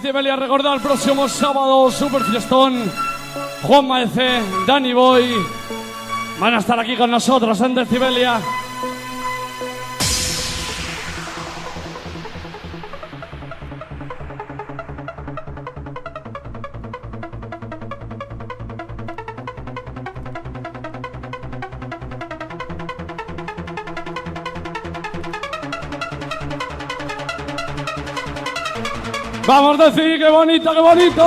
Cibelia. Recordad el próximo sábado, Super Fiestón. Juan Maece, Danny Boy van a estar aquí con nosotros en Decibelia. Vamos a decir, qué bonito, qué bonito.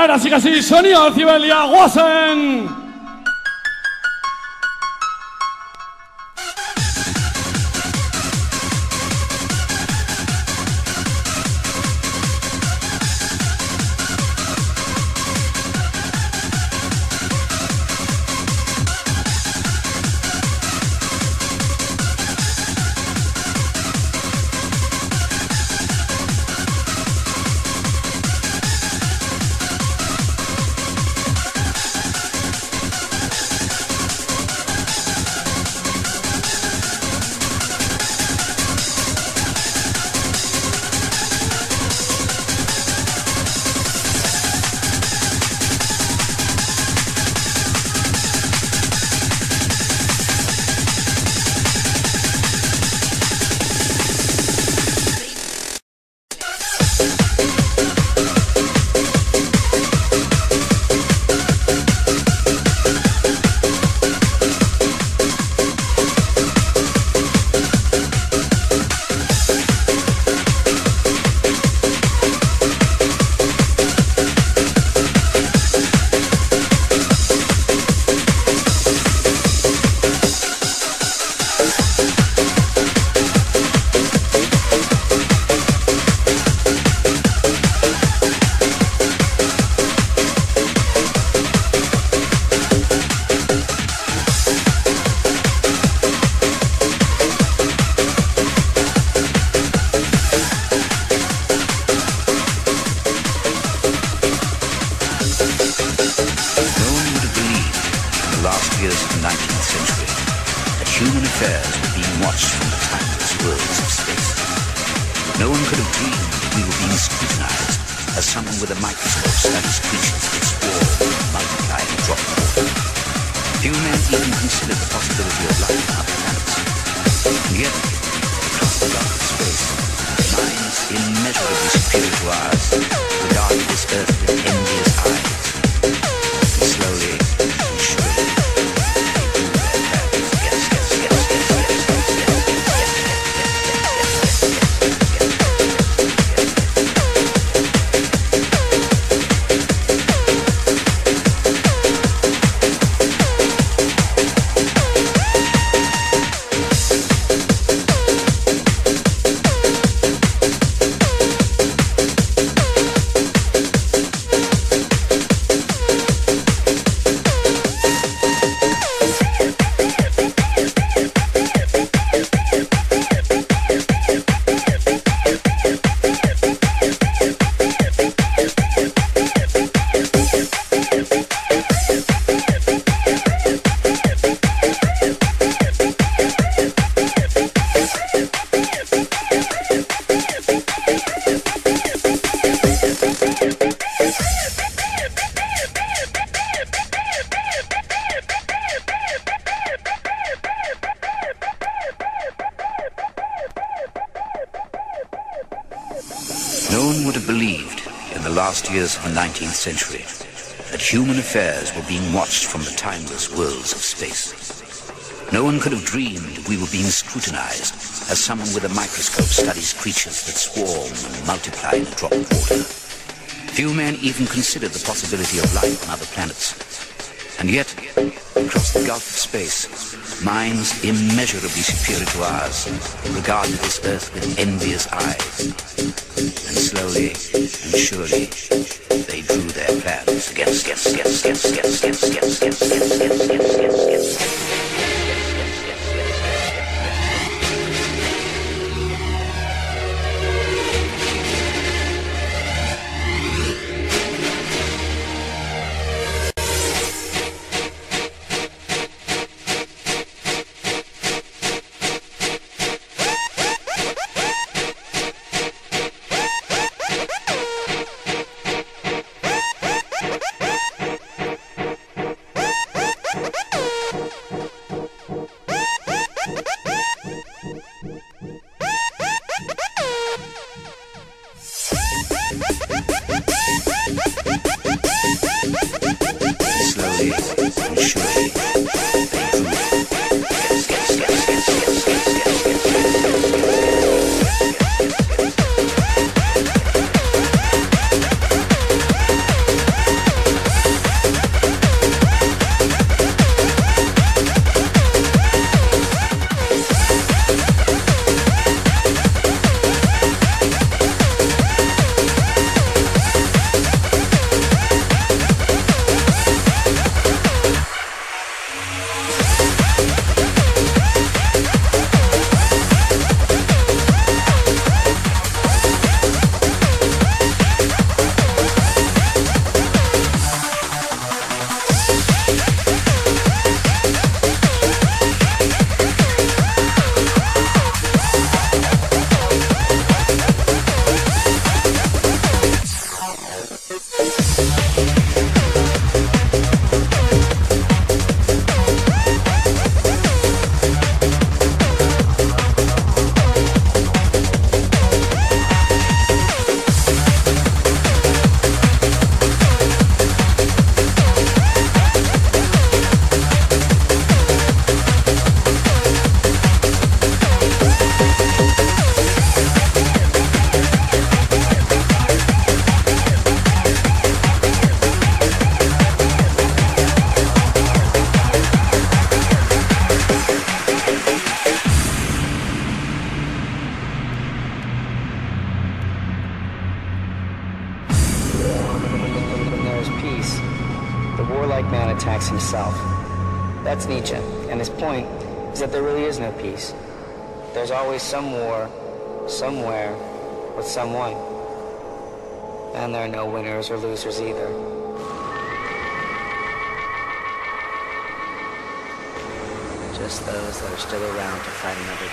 Ahora sí que sí, Sonia Cibelia Wassen. years of the 19th century that human affairs were being watched from the timeless worlds of space. No one could have dreamed we were being scrutinized as someone with a microscope studies creatures that swarm and multiply in a drop of water. Few men even considered the possibility of life on other planets. And yet, across the gulf of space, minds immeasurably superior to ours regarded this Earth with envious eyes slowly and surely they drew their plans against against against against against against against against against against against outside another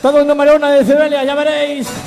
Todo en número de Cebelia, ya veréis.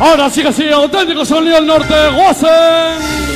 Ahora sí que sí, auténtico sonido del norte, Wassen.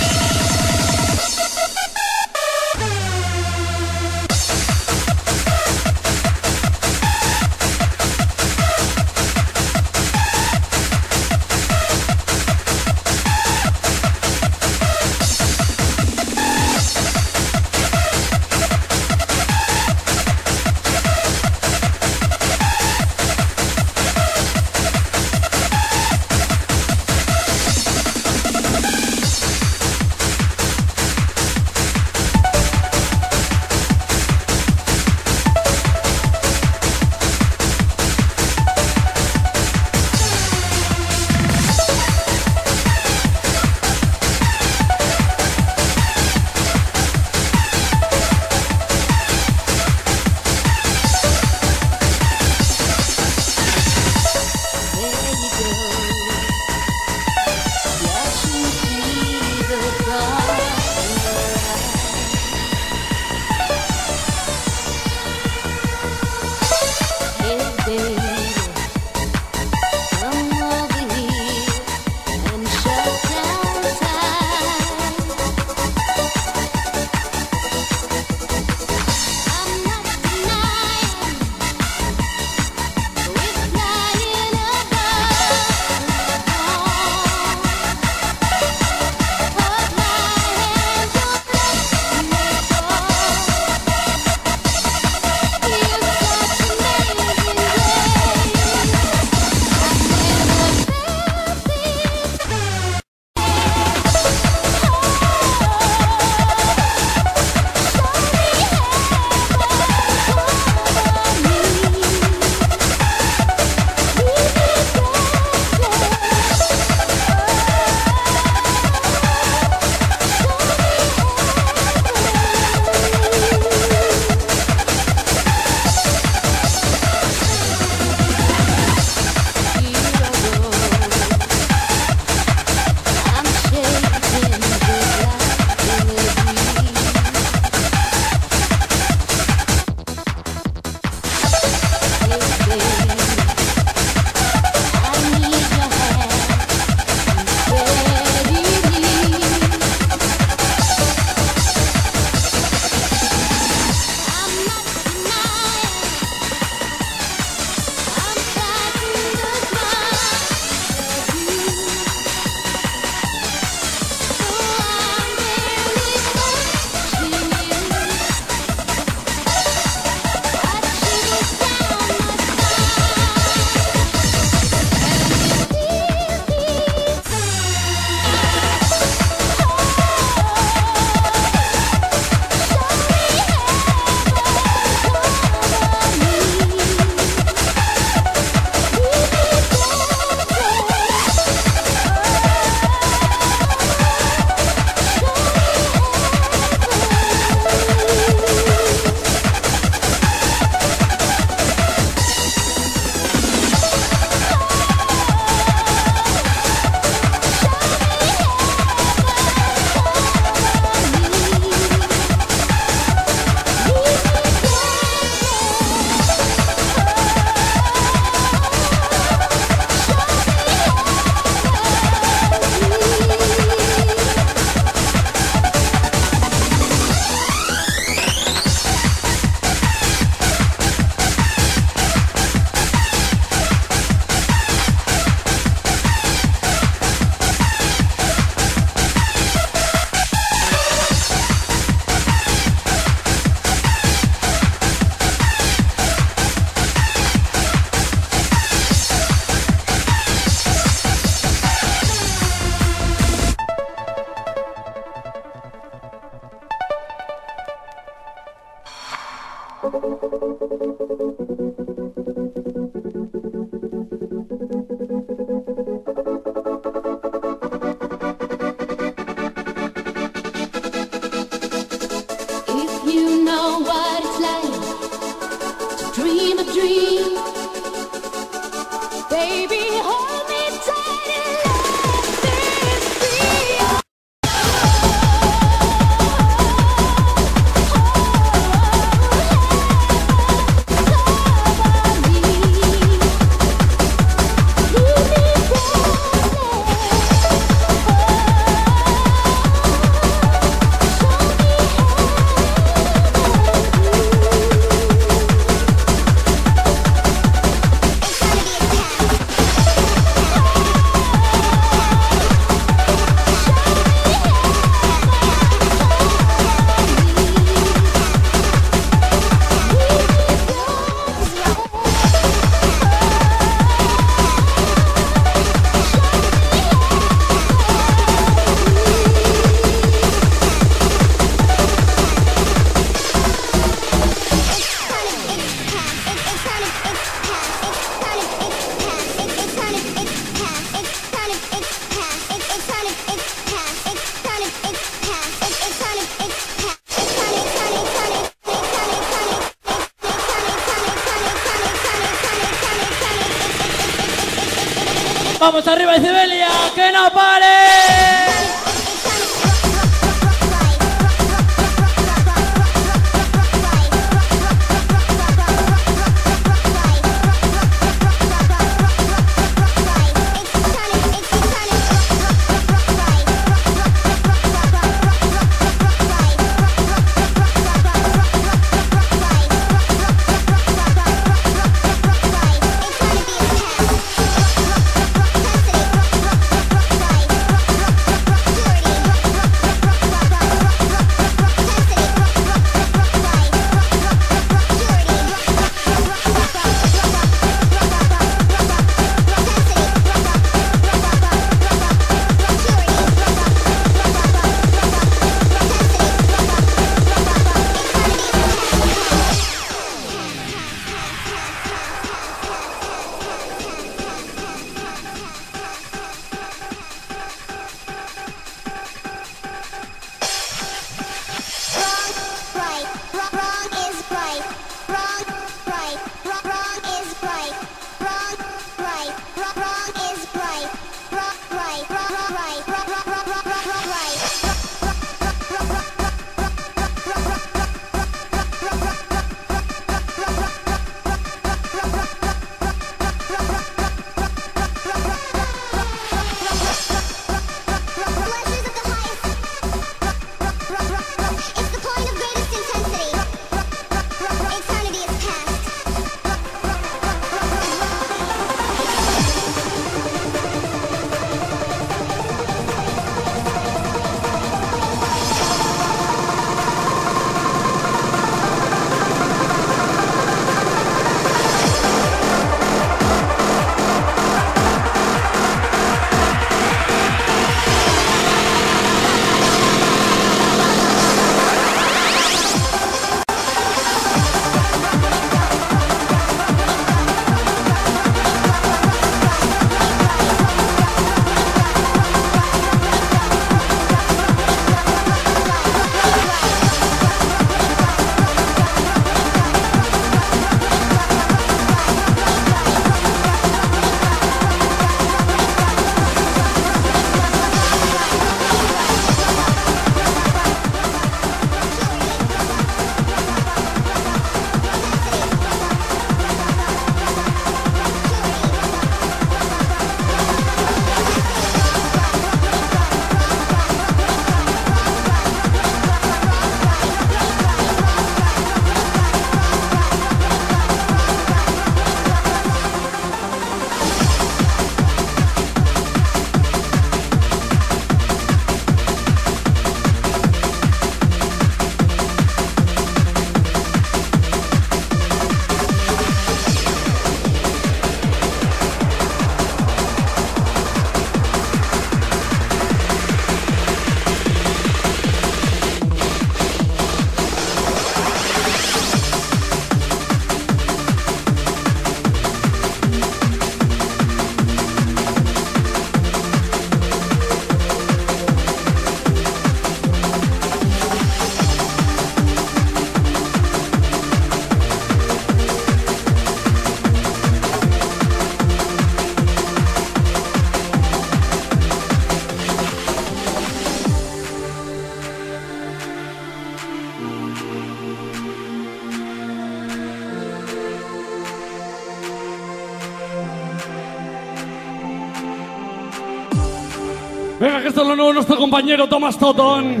compañero Tomás Totón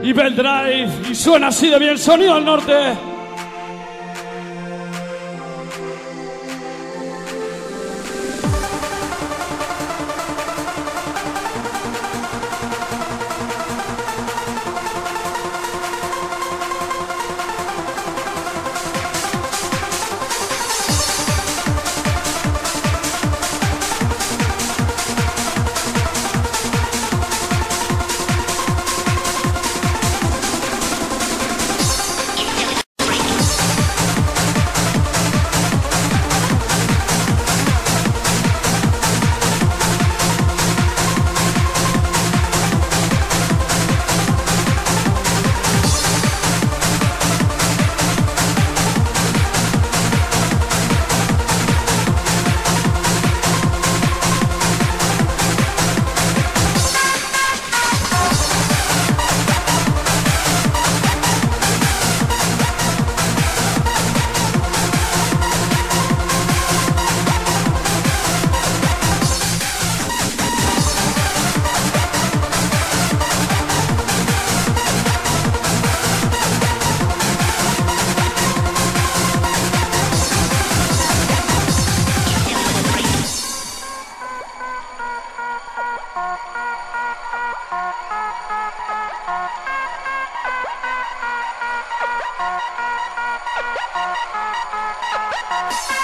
y Bell Drive. Y suena así de bien, sonido al norte. Ha ha ha!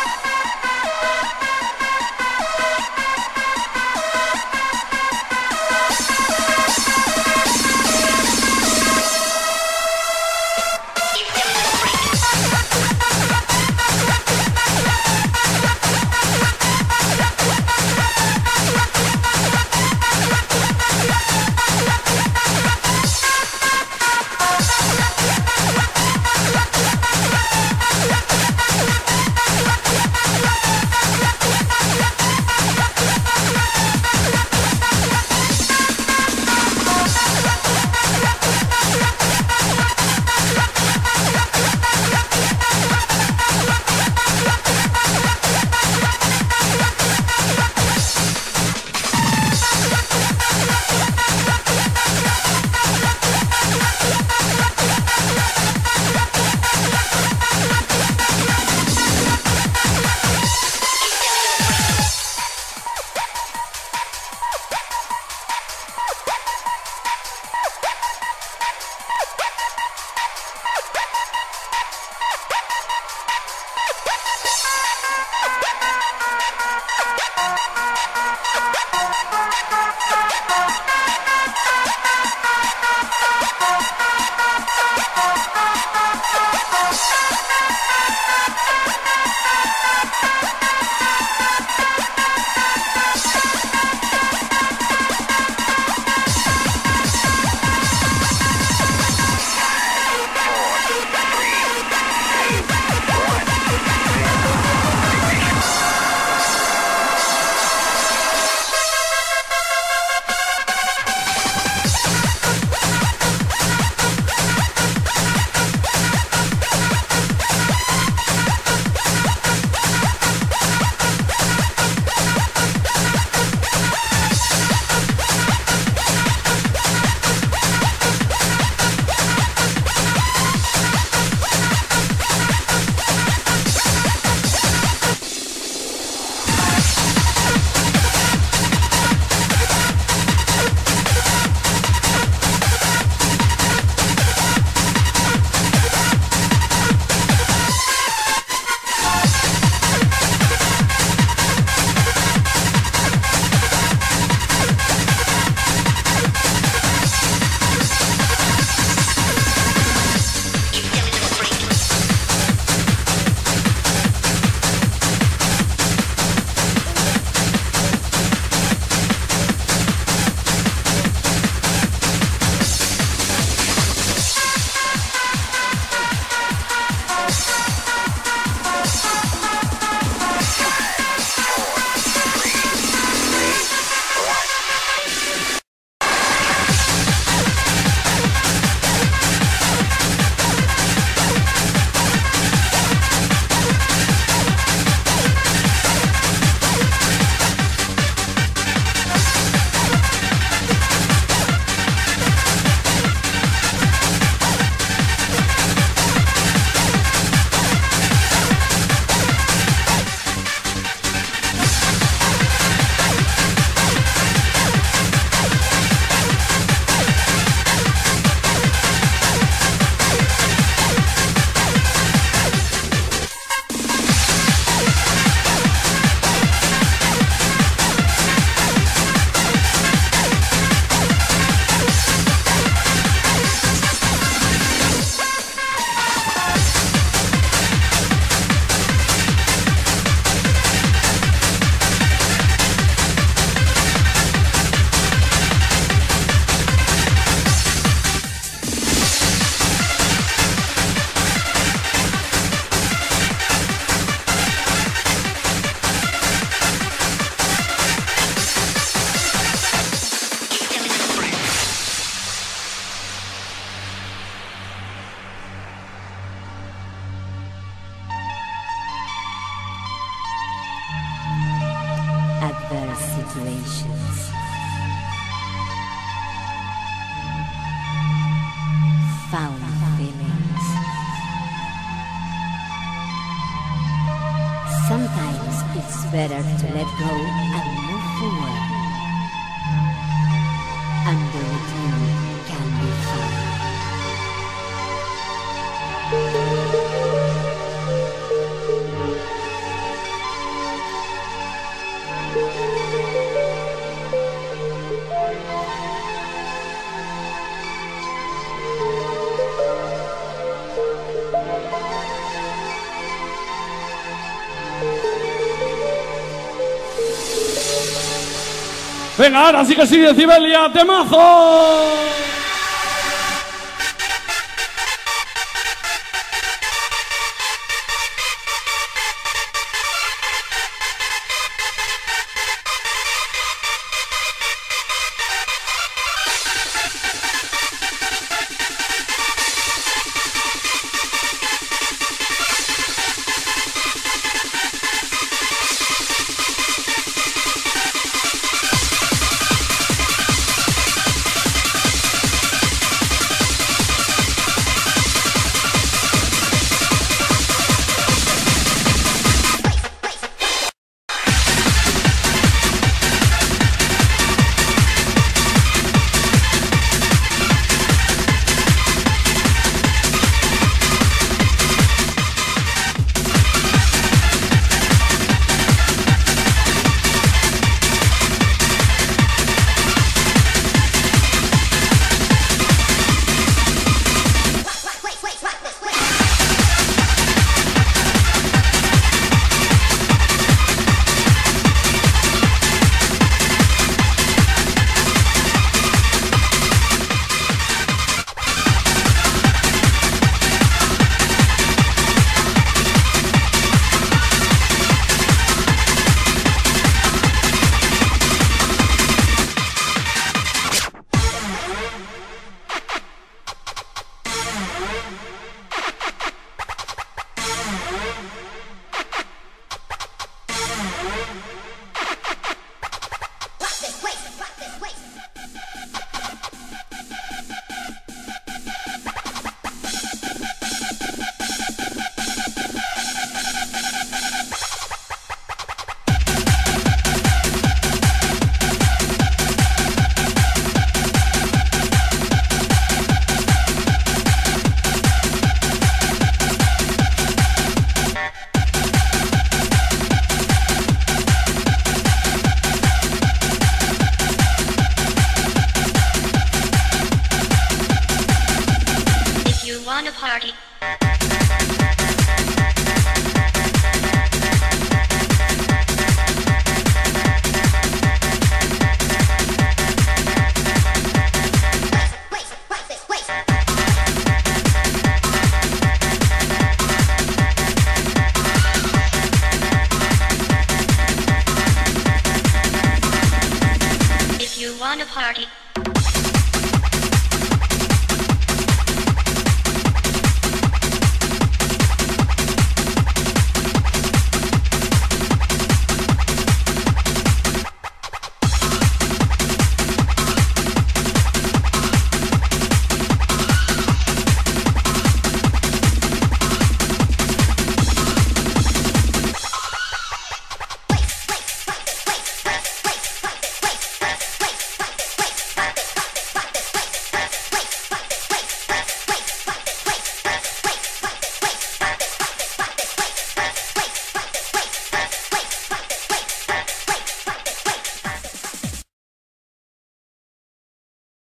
situations. Found feelings. Sometimes it's better to let go and move forward. Así que sí que sí, Decibelia, temazo.